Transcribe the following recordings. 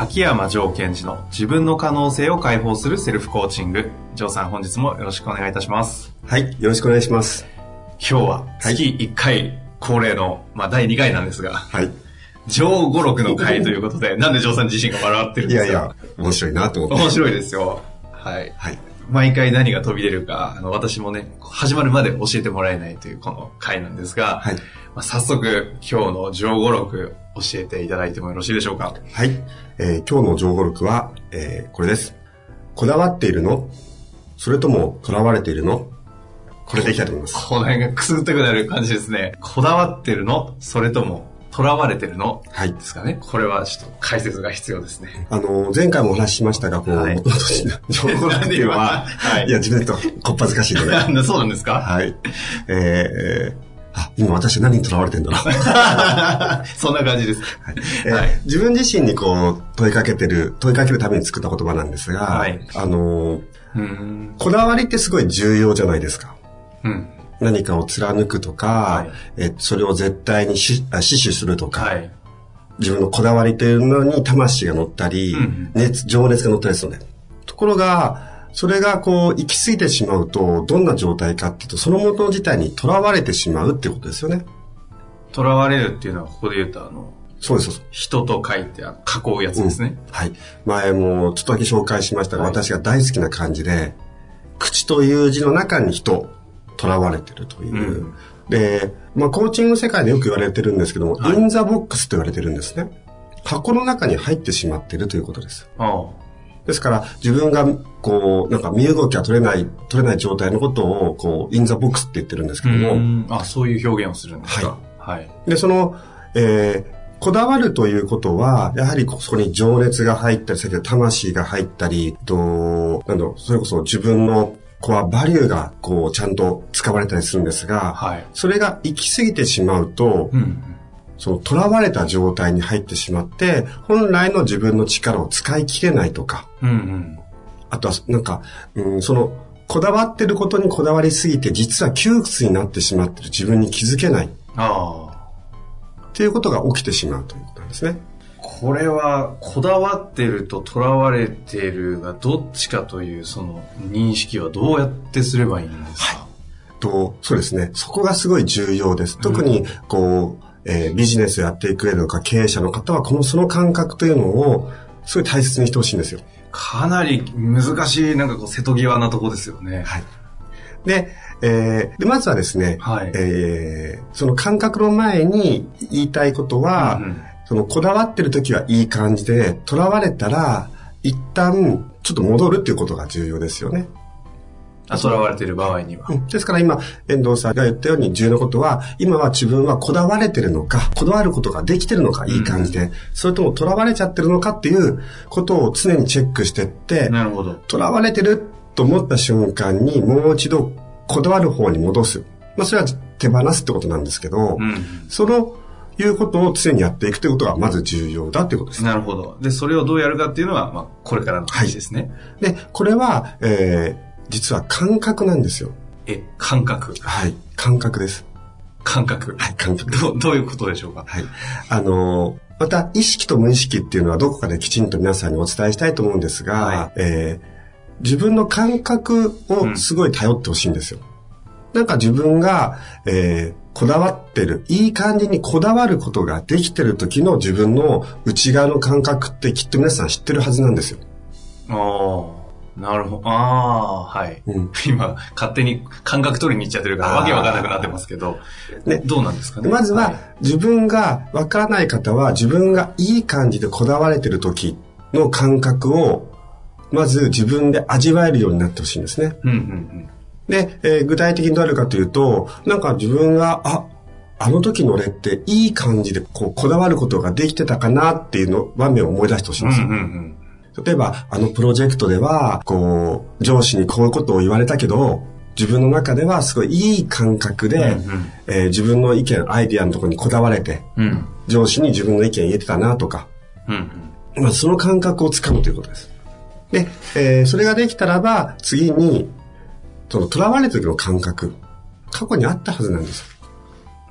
秋山城賢治の自分の可能性を解放するセルフコーチング城さん本日もよろしくお願いいたしますはい、よろしくお願いします。今日は月1回恒例の、まあ、第2回なんですがはい。上五六の回ということでなんで城さん自身が笑ってるんですか？いやいや、面白いなと思って。面白いですよはいはい。毎回何が飛び出るか、あの、私もね、始まるまで教えてもらえないというこの回なんですが、はい。まあ、早速、今日の上五六教えていただいてもよろしいでしょうか？はい。えー今日の情報録は、えーこれです。こだわっているの？それとも囚われているの？これでいきたいと思います。この辺がくすぐったくなる感じですね。こだわってるの？それとも、囚われてるの？はいで。すかね。これはちょっと解説が必要ですね。あのー前回もお話ししましたが、こう、はい元々 情報録っていうのは、はいいや、自分でと、こっぱずかしいので。は そうなんですか？い。えーあ、今私何に囚われてんだろう。そんな感じです。えーはい自分自身にこう、問いかけてる、問いかけるために作った言葉なんですが、はいあのーうーん。こだわりってすごい重要じゃないですか。うん。何かを貫くとか、はいえそれを絶対にしあ死守するとか、はい。自分のこだわりというのに魂が乗ったり、うん熱、情熱が乗ったりするので。ところが、それがこう、行き過ぎてしまうと、どんな状態かっていうと、そのもの自体に囚われてしまうってことですよね。囚われるっていうのは、ここで言うと、あの、そうです、そうです。人と書いて、囲うやつですね。はい。前もちょっとだけ紹介しましたが、はい私が大好きな漢字で、口という字の中に人、囚われてるという。うんで、まあ、コーチング世界でよく言われてるんですけども、はい in the box と言われてるんですね。箱の中に入ってしまっているということです。あですから、自分が、こう、なんか身動きが取れない、取れない状態のことを、こう、 in the box って言ってるんですけあ。ども、うんあ、そういう表現をするんですか。はい。で、その、えーこだわるということは、やはりそこに情熱が入ったり、先ほど魂が入ったり、と、なんだろう、それこそ自分のコアバリューが、こう、ちゃんと使われたりするんですが、はい。それが行き過ぎてしまうと、うん。その囚われた状態に入ってしまって、本来の自分の力を使い切れないとか、うんうん。あとは、なんか、うん、その、こだわってることにこだわりすぎて、実は窮屈になってしまってる自分に気づけないっああ。ていうことが起きてしまうということなんですね。これは、こだわってると囚われてるがどっちかという、その認識はどうやってすればいいんですか、と、そうですね。そこがすごい重要です。特に、こう、えービジネスをやっていく上でのか、経営者の方は、この、その感覚というのを、すごい大切にしてほしいんですよ。かなり難しい、なんかこう、瀬戸際なとこですよね。はい。で、えーで、まずはですね、はいえーその感覚の前に言いたいことは、うんうんそのこだわってる時はいい感じで、囚われたら、一旦、ちょっと戻るっていうことが重要ですよね。あ、囚われてる場合には。うんですから今、遠藤さんが言ったように重要なことは、今は自分はこだわれてるのか、こだわることができてるのか、いい感じで、それとも囚われちゃってるのかっていうことを常にチェックしてって、なるほど。囚われてると思った瞬間にもう一度こだわる方に戻す。まあそれは手放すってことなんですけど、うん。そのいうことを常にやっていくということがまず重要だということです。なるほど。で、それをどうやるかっていうのは、まあ、これからの話ですね。で、これは、えー、実は感覚なんですよ。え、感覚。はい。感覚です。感覚。はい、感覚。どう、どういうことでしょうか？はい。あのーまた、意識と無意識っていうのはどこかできちんと皆さんにお伝えしたいと思うんですが、はいえー自分の感覚をすごい頼ってほしいんですよ。なんか自分が、えーこだわってる、いい感じにこだわることができてる時の自分の内側の感覚ってきっと皆さん知ってるはずなんですよ。ああ、なるほど。ああ、はい。うん今、勝手に感覚取りに行っちゃってるから、わけわかんなくなってますけど、ねどうなんですかね？まずは、自分がわからない方は自分がいい感じでこだわれてる時の感覚をまず自分で味わえるようになってほしいんですね。うんうんで、えー具体的にどうやるかというと、なんか自分が、あ、あの時の俺っていい感じでこうこだわることができてたかなっていうの場面を思い出してほしいんうん。ですよ。うんうんうん。例えば、あのプロジェクトでは、こう、上司にこういうことを言われたけど、自分の中ではすごいいい感覚で、うんうんえー自分の意見、アイディアのところにこだわれて、うん。上司に自分の意見言えてたなとか、うんうん。まあ、その感覚をつかむということです。で、えーそれができたらば、次に、その、囚われた時の感覚、過去にあったはずなんですよ。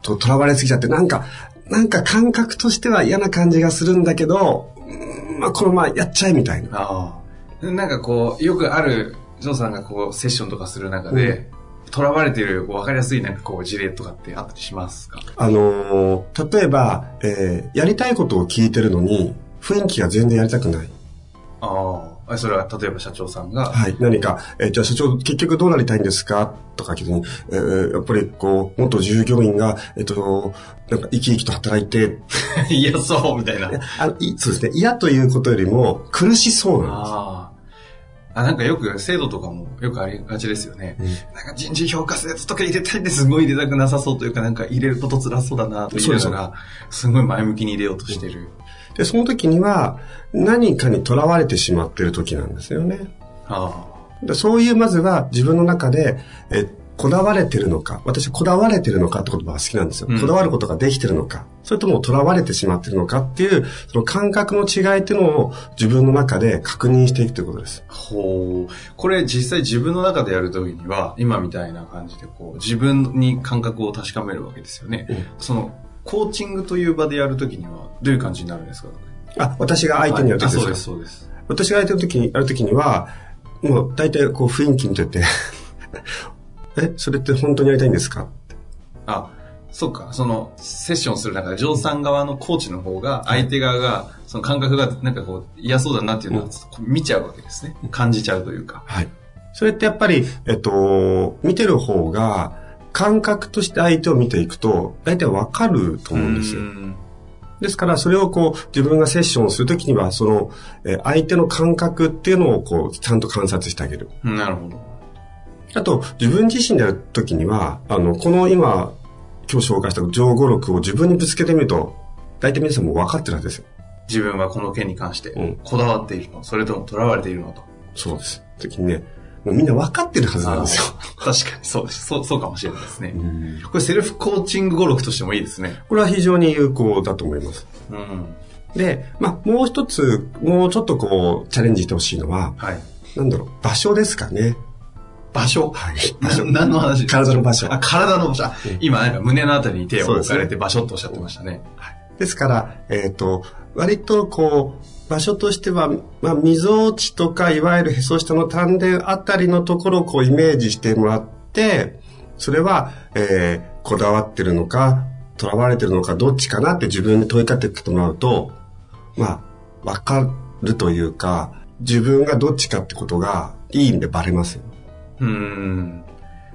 と、囚われすぎちゃって、なんか、なんか感覚としては嫌な感じがするんだけど、うんまあ、このままやっちゃえみたいな。ああ。なんかこう、よくある、ジョーさんがこう、セッションとかする中で、囚われている、分かりやすいなんかこう、事例とかってあったりしますか？あのー例えば、えーやりたいことを聞いてるのに、雰囲気が全然やりたくない。ああ。それは、例えば社長さんが、はい。何か、えーじゃあ社長、結局どうなりたいんですかとか聞いてに、えーやっぱりこう、元従業員が、えっ、と、なんか生き生きと働いて、嫌そう、みたいな。あのいそうですね。嫌ということよりも苦しそうなんです。ああ。あ、なんかよく制度とかもよくありがちですよね。うんなんか人事評価説とか入れたいんですごい入れたくなさそうというか、なんか入れること辛そうだなと言いながら、すごい前向きに入れようとしてる。で、その時には何かにとらわれてしまっている時なんですよね。あでそういうまずは自分の中で、えこだわれてるのか、私こだわれてるのかって言葉が好きなんですよ。うんこだわることができてるのか、それともとらわれてしまってるのかっていう、その感覚の違いっていうのを自分の中で確認していくということです。あ。ほう。これ実際自分の中でやるときには、今みたいな感じでこう、自分に感覚を確かめるわけですよね。うんその、コーチングという場でやるときには、どういう感じになるんですか？あ、私が相手にやるときですか、あそうです、そうです。私が相手の時にやるときには、もう大体こう雰囲気見てて、え、それって本当にやりたいんですか？あ、そっか、その、セッションする中で、ジョーさん側のコーチの方が、相手側が、その感覚が、なんかこう、嫌そうだなっていうのを見ちゃうわけですね。感じちゃうというか。はい。それってやっぱり、えっと、見てる方が、感覚として相手を見ていくと、大体わかると思うんですよ。んですから、それをこう、自分がセッションをするときには、その、えー相手の感覚っていうのをこう、ちゃんと観察してあげる。なるほど。あと、自分自身でやるときには、あの、この今、今日紹介した情語録を自分にぶつけてみると、大体皆さんも分かってるはずですよ。自分はこの件に関してうん、こだわっているの、それとも囚われているのと。そうです。時にね、もうみんな分かってるはずなんですよ。確かにそうです。そう、そうかもしれないですね。うんこれセルフコーチング語録としてもいいですね。これは非常に有効だと思います。うん。で、まあ、もう一つ、もうちょっとこう、チャレンジしてほしいのは、はい。なんだろう、場所ですかね。場所？はい。な場所。何の話？体の場所あ、体の場所。今なんか胸のあたりに手を置かれて場所とおっしゃってましたね。ですから、えっ、と、割とこう、場所としては、まあ、溝落ちとか、いわゆるへそ下の丹田あたりのところをこうイメージしてもらって、それは、えーこだわってるのか、囚われてるのか、どっちかなって自分に問いかけてもらうと、まあ、わかるというか、自分がどっちかってことが、いい意味でバレますよ。うーん。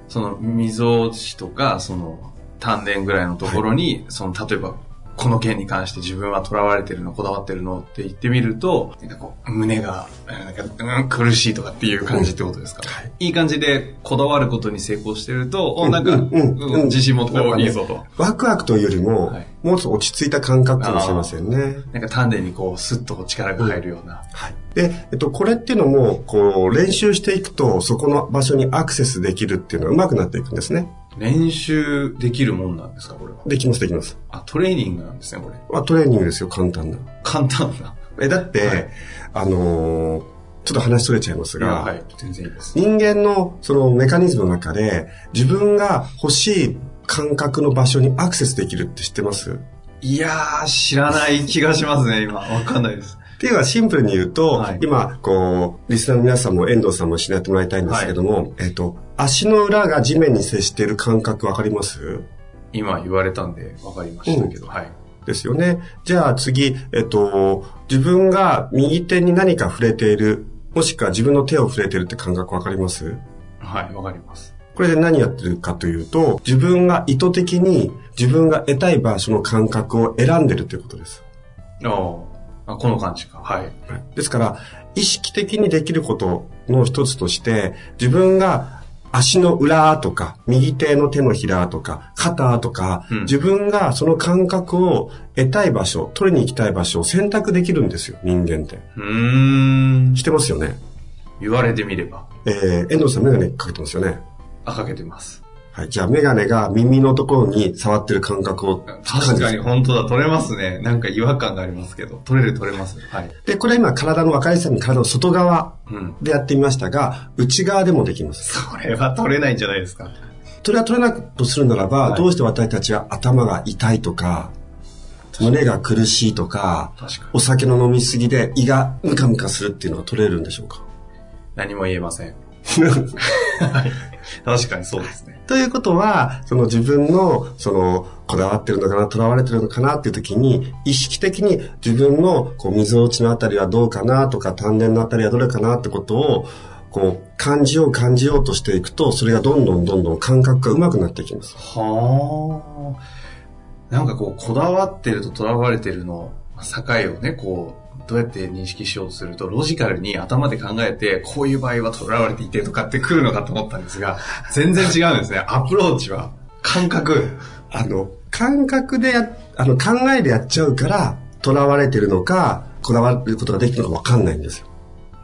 その、溝落ちとか、その、丹田ぐらいのところに、その、例えば、この件に関して自分は囚われてるの、こだわってるのって言ってみると、なんかこう、胸が、なんか、うん、苦しいとかっていう感じってことですか、はいいい感じでこだわることに成功してると、おなんか、うんうんうんうん自信持っていいぞと。ワクワクというよりも、はいもうちょっと落ち着いた感覚かもしれませんね。なんか丹田にこう、スッと力が入るような。はい。で、えっと、これっていうのも、こう、練習していくと、そこの場所にアクセスできるっていうのが上手くなっていくんですね。練習できるもんなんですか、これは？できます、できます。あ、トレーニングなんですね、これ。まあ、トレーニングですよ、簡単な。簡単な。え、だって、はいあのーちょっと話それちゃいますが、はい、全然いいです。人間のそのメカニズムの中で、自分が欲しい感覚の場所にアクセスできるって知ってます？いやー、知らない気がしますね、今。わかんないです。っていうのはシンプルに言うと、はい今、こう、リスナーの皆さんも遠藤さんも知ってもらいたいんですけども、えっと、足の裏が地面に接している感覚わかります？今言われたんでわかりましたけど、はい。ですよね。じゃあ次、えっと、自分が右手に何か触れている、もしくは自分の手を触れているって感覚わかります？はい、わかります。これで何やってるかというと、自分が意図的に自分が得たい場所の感覚を選んでるということです。ああ。あ、この感じか。はい。ですから、意識的にできることの一つとして、自分が足の裏とか、右手の手のひらとか、肩とか、うん自分がその感覚を得たい場所、取りに行きたい場所を選択できるんですよ、人間って。うーんし。てますよね。言われてみれば。えー、遠藤さんメガネかけてますよね。あ、かけてます。はい。じゃあメガネが耳のところに触ってる感覚を確かに本当だ、取れますね。なんか違和感がありますけど。取れる取れます。はい。で、これ今体の分かりやすいように体の外側うん。でやってみましたが、内側でもできます。それは取れないんじゃないですか。それは取れなくとするならば、はいどうして私たちは頭が痛いとか、胸が苦しいとか、確かに。お酒の飲みすぎで胃がムカムカするっていうのが取れるんでしょうか？何も言えません。はい。確かにそうですね。ということは、その自分の、その、こだわってるのかな、囚われてるのかなっていう時に、意識的に自分の、こう、溝落ちのあたりはどうかなとか、丹田のあたりはどれかなってことを、こう、感じよう感じようとしていくと、それがどんどんどんどん感覚が上手くなっていきます。はあ。なんかこう、こだわってると囚われてるの、境をね、こう、どうやって認識しようとすると、ロジカルに頭で考えて、こういう場合は囚われていてとかって来るのかと思ったんですが、全然違うんですね。アプローチは、感覚。あの、感覚でや、あの、考えでやっちゃうから、囚われてるのか、こだわることができるのかわかんないんですよ。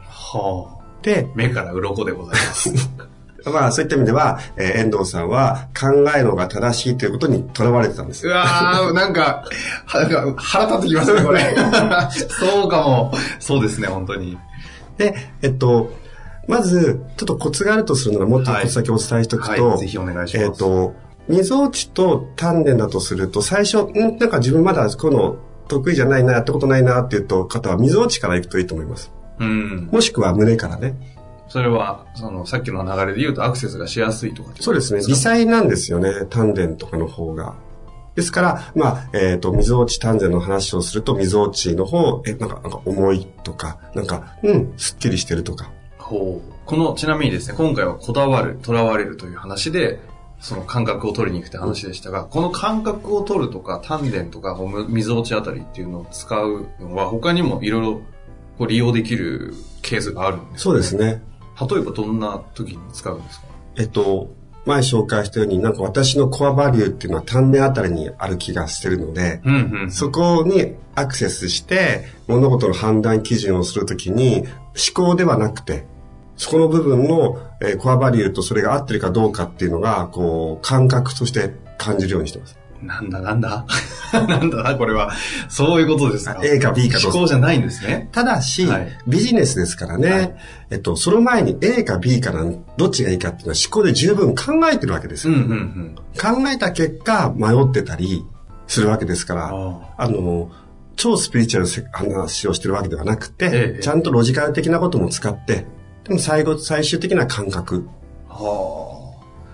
はあ。で、目から鱗でございます。まあそういった意味では、えー遠藤さんは考えるのが正しいということにとらわれてたんですよ。うわー、なんか、はなんか腹立ってきますね、これ。そうかも。そうですね、本当に。で、えっと、まず、ちょっとコツがあるとするなら、もっとコツだけお伝えしておくと、はい、ぜひお願いします。えっと、溝落ちと丹田だとすると、最初、ん？なんか自分まだこの得意じゃないな、やったことないなっていうと方は溝落ちから行くといいと思います。うん。もしくは胸からね。それは、その、さっきの流れで言うとアクセスがしやすいとかそうですね。微細なんですよね。丹田とかの方が。ですから、まあ、えっ、と、溝落ち丹田の話をすると、溝落ちの方、え、なんか、なんか重いとか、なんか、うん、すっきりしてるとか。ほう。この、ちなみにですね、今回はこだわる、囚われるという話で、その感覚を取りに行くって話でしたが、この感覚を取るとか、丹田とか、む溝落ちあたりっていうのを使うのは、他にもいろいろ利用できるケースがあるんですそうですね。例えばどんな時に使うんですか？えっと、前紹介したように、なんか私のコアバリューっていうのは丹田あたりにある気がしてるので、うんうん。そこにアクセスして、物事の判断基準をするときに、思考ではなくて、そこの部分の、えーコアバリューとそれが合ってるかどうかっていうのが、こう、感覚として感じるようにしてます。なんだなんだ？なんだな、これは。そういうことですか。A か B かどう思考じゃないんですね。ただし、はいビジネスですからね、はいえっと、その前に A か B かなんどっちがいいかっていうのは思考で十分考えてるわけですよ。うんうんうん。考えた結果、迷ってたりするわけですから、ああの、超スピリチュアルせ話をしてるわけではなくて、ええちゃんとロジカル的なことも使って、でも最後、最終的な感覚。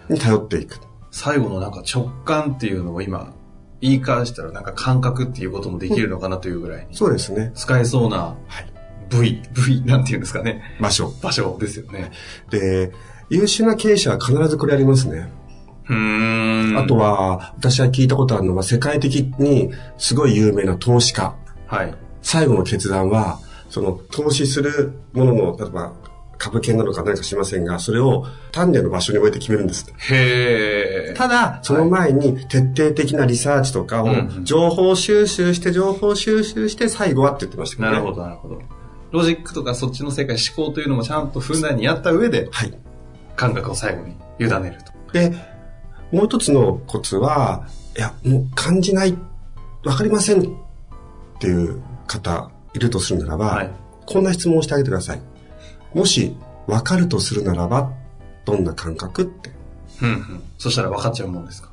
に頼っていく。最後のなんか直感っていうのを今、言い返したらなんか感覚っていうこともできるのかなというぐらいにそうですね。使えそうなはい。部位、部位なんていうんですかね。場所。場所ですよね。で、優秀な経営者は必ずこれやりますね。うーん。あと、は、私は聞いたことあるのは、世界的にすごい有名な投資家。はい。最後の決断は、その投資するものの、例えば株券なのか何か知りませんが、それを丹田の場所に置いて決めるんです。へえ。ただ、その前に徹底的なリサーチとかをうん情報収集して、情報収集して最後はって言ってましたけどね。なるほど、なるほど。ロジックとかそっちの世界、思考というのもちゃんとふんだんにやった上で、はい。感覚を最後に委ねると。で、もう一つのコツは、いや、もう感じない、わかりませんっていう方いるとするならば、はい。こんな質問をしてあげてください。もし、わかるとするならば、どんな感覚って、うんうん。そしたら分かっちゃうもんですか？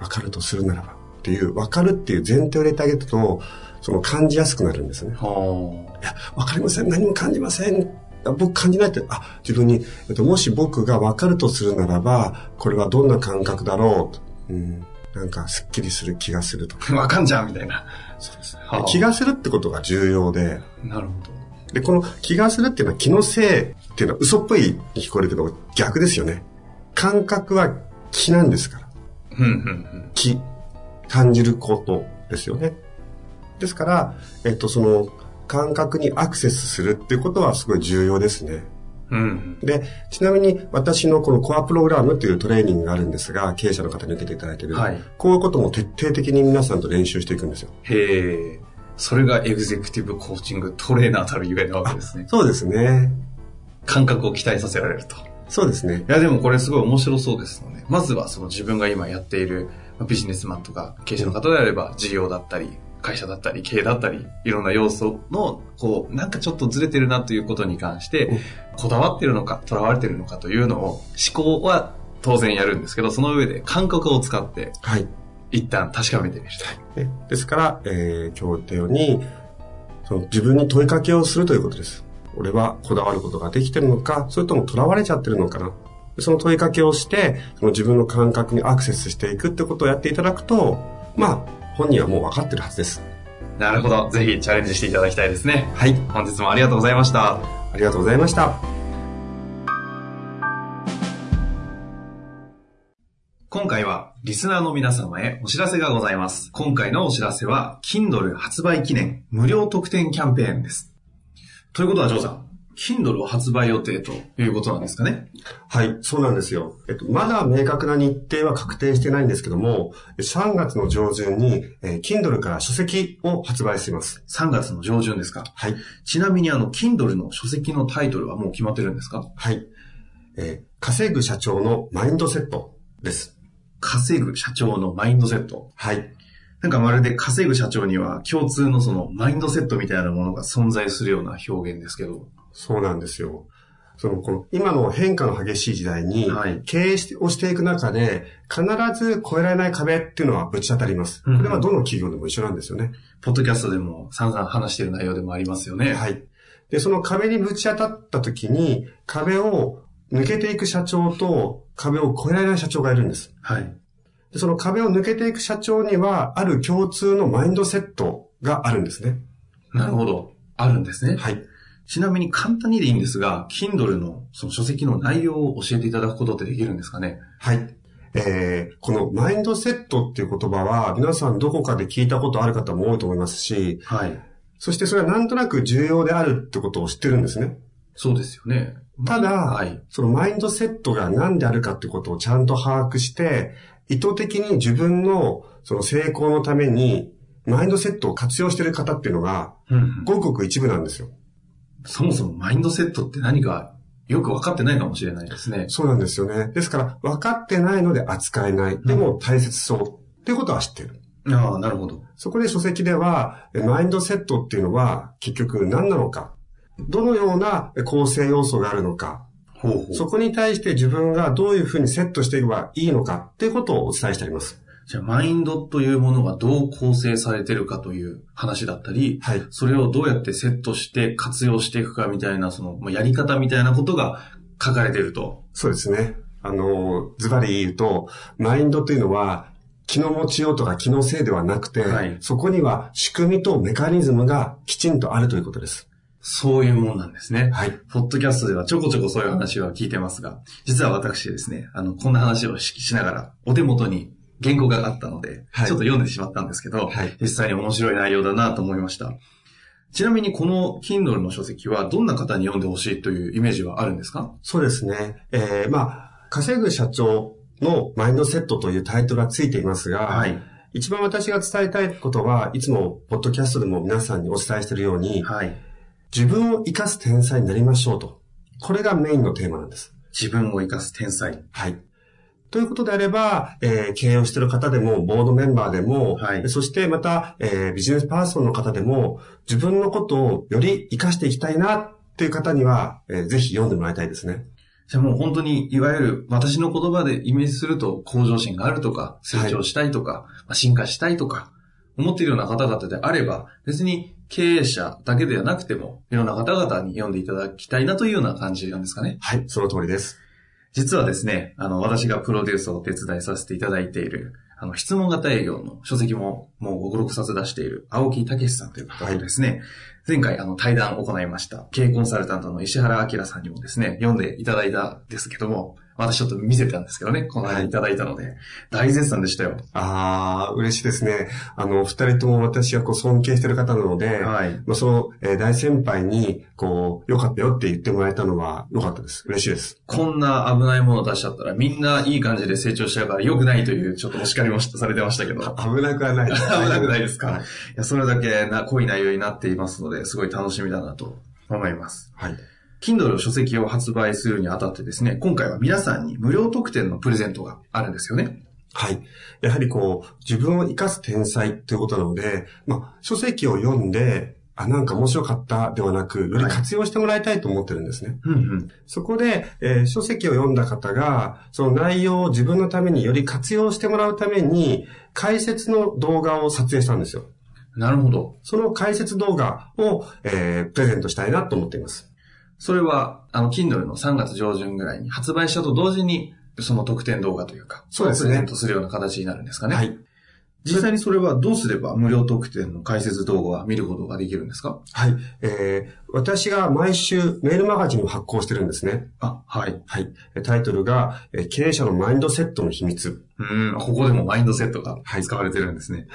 わかるとするならばっていう、わかるっていう前提を入れてあげると、その感じやすくなるんですね。はいや、わかりません。何も感じません？あ僕感じないって、あ、自分に、えっと、もし僕がわかるとするならば、これはどんな感覚だろう？と。うん。なんか、すっきりする気がするとか。あ。分かんじゃうみたいな。そうですはあ気がするってことが重要で、なるほど。で、この気がするっていうのは気のせいっていうのは嘘っぽいに聞こえるけど、逆ですよね。感覚は気なんですから。うんうんうん。気、感じることですよね。ですから、えっと、その、感覚にアクセスするっていうことはすごい重要ですね。うん。で、ちなみに私のこのコアプログラムっていうトレーニングがあるんですが、経営者の方に受けていただいている。はいこういうことも徹底的に皆さんと練習していくんですよ。へえ。それがエグゼクティブコーチングトレーナーたるゆえなわけですね。そうですね。感覚を期待させられると。そうですね。いや、でもこれすごい面白そうですので、まずはその自分が今やっているまあビジネスマンとか経営者の方であれば、事業だったり、会社だったり、経営だったり、いろんな要素の、こう、なんかちょっとずれてるなということに関して、こだわってるのか、とらわれてるのかというのを、思考は当然やるんですけど、その上で感覚を使って、はい。一旦確かめてみると。ねですから、えー、今日言ったように、その自分に問いかけをするということです。俺はこだわることができてるのか、それとも囚われちゃってるのかな。その問いかけをして、その自分の感覚にアクセスしていくってことをやっていただくと、まあ、本人はもう分かってるはずです。なるほど。ぜひチャレンジしていただきたいですね。はい。本日もありがとうございました。ありがとうございました。リスナーの皆様へお知らせがございます。今回のお知らせは Kindle 発売記念無料特典キャンペーンです。ということは、ジョーさん、Kindle を発売予定ということなんですかね？はい、そうなんですよ。えっと、まだ明確な日程は確定してないんですけども、3月の上旬に、えー Kindle から書籍を発売します。?3 月の上旬ですか？はい。ちなみにあの、Kindle の書籍のタイトルはもう決まってるんですか？はい。えー稼ぐ社長のマインドセットです。稼ぐ社長のマインドセット。はい。なんかまるで稼ぐ社長には共通のそのマインドセットみたいなものが存在するような表現ですけど。そうなんですよ。その、この、今の変化の激しい時代に、はい経営してをしていく中で、必ず越えられない壁っていうのはぶち当たります。こうんれはどの企業でも一緒なんですよね。ポッドキャストでも散々話している内容でもありますよね。はい。で、その壁にぶち当たった時に、壁を抜けていく社長と、壁を越えられない社長がいるんです。はい。でその壁を抜けていく社長には、ある共通のマインドセットがあるんですね。なるほど。あるんですね。はい。ちなみに簡単にでいいんですが、Kindle のその書籍の内容を教えていただくことってできるんですかね？はい。えー、このマインドセットっていう言葉は、皆さんどこかで聞いたことある方も多いと思いますし、はい。そしてそれはなんとなく重要であるってことを知ってるんですね。そうですよね。ただ、はい。そのマインドセットが何であるかってことをちゃんと把握して、意図的に自分のその成功のために、マインドセットを活用している方っていうのが、うんうんごくごく一部なんですよ。そもそもマインドセットって何かよく分かってないかもしれないですね。そうなんですよね。ですから、分かってないので扱えない。でも大切そう。っていうことは知ってる。ああ、なるほど。そこで書籍では、えマインドセットっていうのは結局何なのか。どのような構成要素があるのか。ほうほう。そこに対して自分がどういうふうにセットしていけばいいのかっていうことをお伝えしてあります。じゃあ、マインドというものがどう構成されてるかという話だったり、はい。それをどうやってセットして活用していくかみたいな、その、まあやり方みたいなことが書かれていると。そうですね。あの、ズバリ言うと、マインドというのは、気の持ちようとか気のせいではなくて、はいそこには仕組みとメカニズムがきちんとあるということです。そういうもんなんですね。はい。ポッドキャストではちょこちょこそういう話は聞いてますが、実は私ですね、あの、こんな話をししながら、お手元に原稿があったので、はいちょっと読んでしまったんですけど、はい実際に面白い内容だなと思いました。ちなみにこの Kindle の書籍はどんな方に読んでほしいというイメージはあるんですか？そうですね。えー、まあ、稼ぐ社長のマインドセットというタイトルがついていますが、はい。一番私が伝えたいことは、いつもポッドキャストでも皆さんにお伝えしているように、はい。自分を生かす天才になりましょうと。これがメインのテーマなんです。自分を生かす天才。はい。ということであれば、えー経営をしている方でも、ボードメンバーでも、はいそしてまた、えービジネスパーソンの方でも、自分のことをより活かしていきたいなっていう方には、えーぜひ読んでもらいたいですね。じゃあもう本当に、いわゆる私の言葉でイメージすると向上心があるとか、成長したいとか、まあ進化したいとか、思っているような方々であれば、別に経営者だけではなくても、いろんな方々に読んでいただきたいなというような感じなんですかね。はい、その通りです。実はですね、あの、私がプロデュースをお手伝いさせていただいている、あの、質問型営業の書籍ももう5、6冊出している青木武さんという方とですね、前回あの対談を行いました、経営コンサルタントの石原明さんにもですね、読んでいただいたんですけども、私ちょっと見せたんですけどね、この間いただいたので、大絶賛でしたよ。ああ、嬉しいですね。あの、二人とも私はこう尊敬してる方なので、はいまあ、その、えー大先輩に、こう、良かったよって言ってもらえたのは良かったです。嬉しいです。こんな危ないものを出しちゃったら、みんないい感じで成長しちゃうから良くないという、ちょっとお叱りもされてましたけど。危なくはない。危 危なくないですか、はいい、や、それだけな濃い内容になっていますので、すごい楽しみだなと思います。はい。Kindle 書籍を発売するにあたってですね、今回は皆さんに無料特典のプレゼントがあるんですよね。はい。やはりこう、自分を生かす天才ということなので、まあ、書籍を読んで、あ、なんか面白かったではなく、より活用してもらいたいと思ってるんですね。うんうん。そこで、えー書籍を読んだ方が、その内容を自分のためにより活用してもらうために、解説の動画を撮影したんですよ。なるほど。その解説動画を、えープレゼントしたいなと思っています。それは、あの、Kindle の3月上旬ぐらいに発売したと同時に、その特典動画というか、そうですねプレゼントするような形になるんですかね。はい。実際にそれはどうすれば無料特典の解説動画は見ることができるんですか？はい。えー私が毎週メールマガジンを発行してるんですね。あ、はい。はい。タイトルが、えー経営者のマインドセットの秘密。うん、ここでもマインドセットがはい使われてるんですね。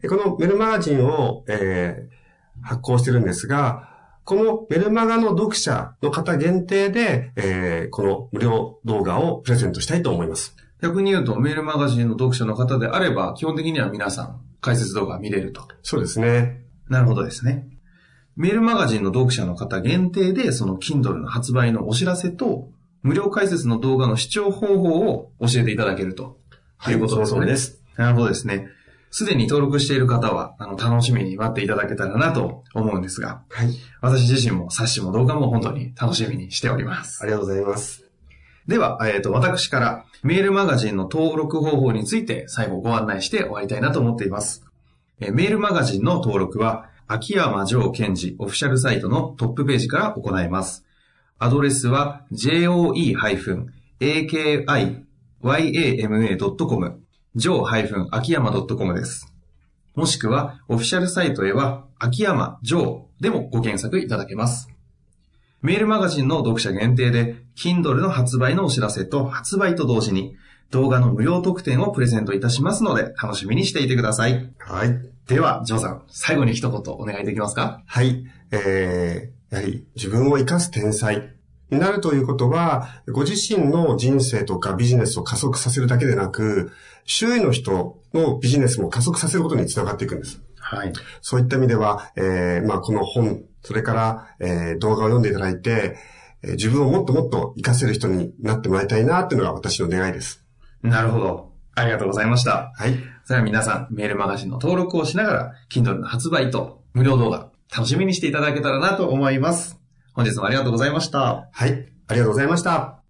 でこのメルマガジンを、えー発行してるんですが、このメルマガの読者の方限定で、えーこの無料動画をプレゼントしたいと思います。逆に言うと、メールマガジンの読者の方であれば、基本的には皆さん解説動画見れると。そうですね。なるほどですね。メールマガジンの読者の方限定で、その Kindle の発売のお知らせと、無料解説の動画の視聴方法を教えていただけると。はいいうことですね。その通りです。なるほどですね。すでに登録している方は、あの、楽しみに待っていただけたらなと思うんですが、はい。私自身も冊子も動画も本当に楽しみにしております。ありがとうございます。では、えっ、と、私からメールマガジンの登録方法について最後ご案内して終わりたいなと思っています。えーメールマガジンの登録は、秋山城賢治オフィシャルサイトのトップページから行います。アドレスは joe-akiyama.com、joe-akiyama.com です。もしくは、オフィシャルサイトへは、秋山城でもご検索いただけます。メールマガジンの読者限定で、Kindle の発売のお知らせと発売と同時に、動画の無料特典をプレゼントいたしますので、楽しみにしていてください。はい。では、ジョーさん、最後に一言お願いできますか？はい。えー、やはり自分を生かす天才になるということは、ご自身の人生とかビジネスを加速させるだけでなく、周囲の人のビジネスも加速させることにつながっていくんです。はい。そういった意味では、えー、まあこの本、それから、えー、動画を読んでいただいて、えー自分をもっともっと活かせる人になってもらいたいなっていうのが私の願いです。なるほど。ありがとうございました。はい。それでは皆さん、メールマガジンの登録をしながら、Kindle の発売と無料動画、楽しみにしていただけたらなと思います。本日もありがとうございました。はい。ありがとうございました。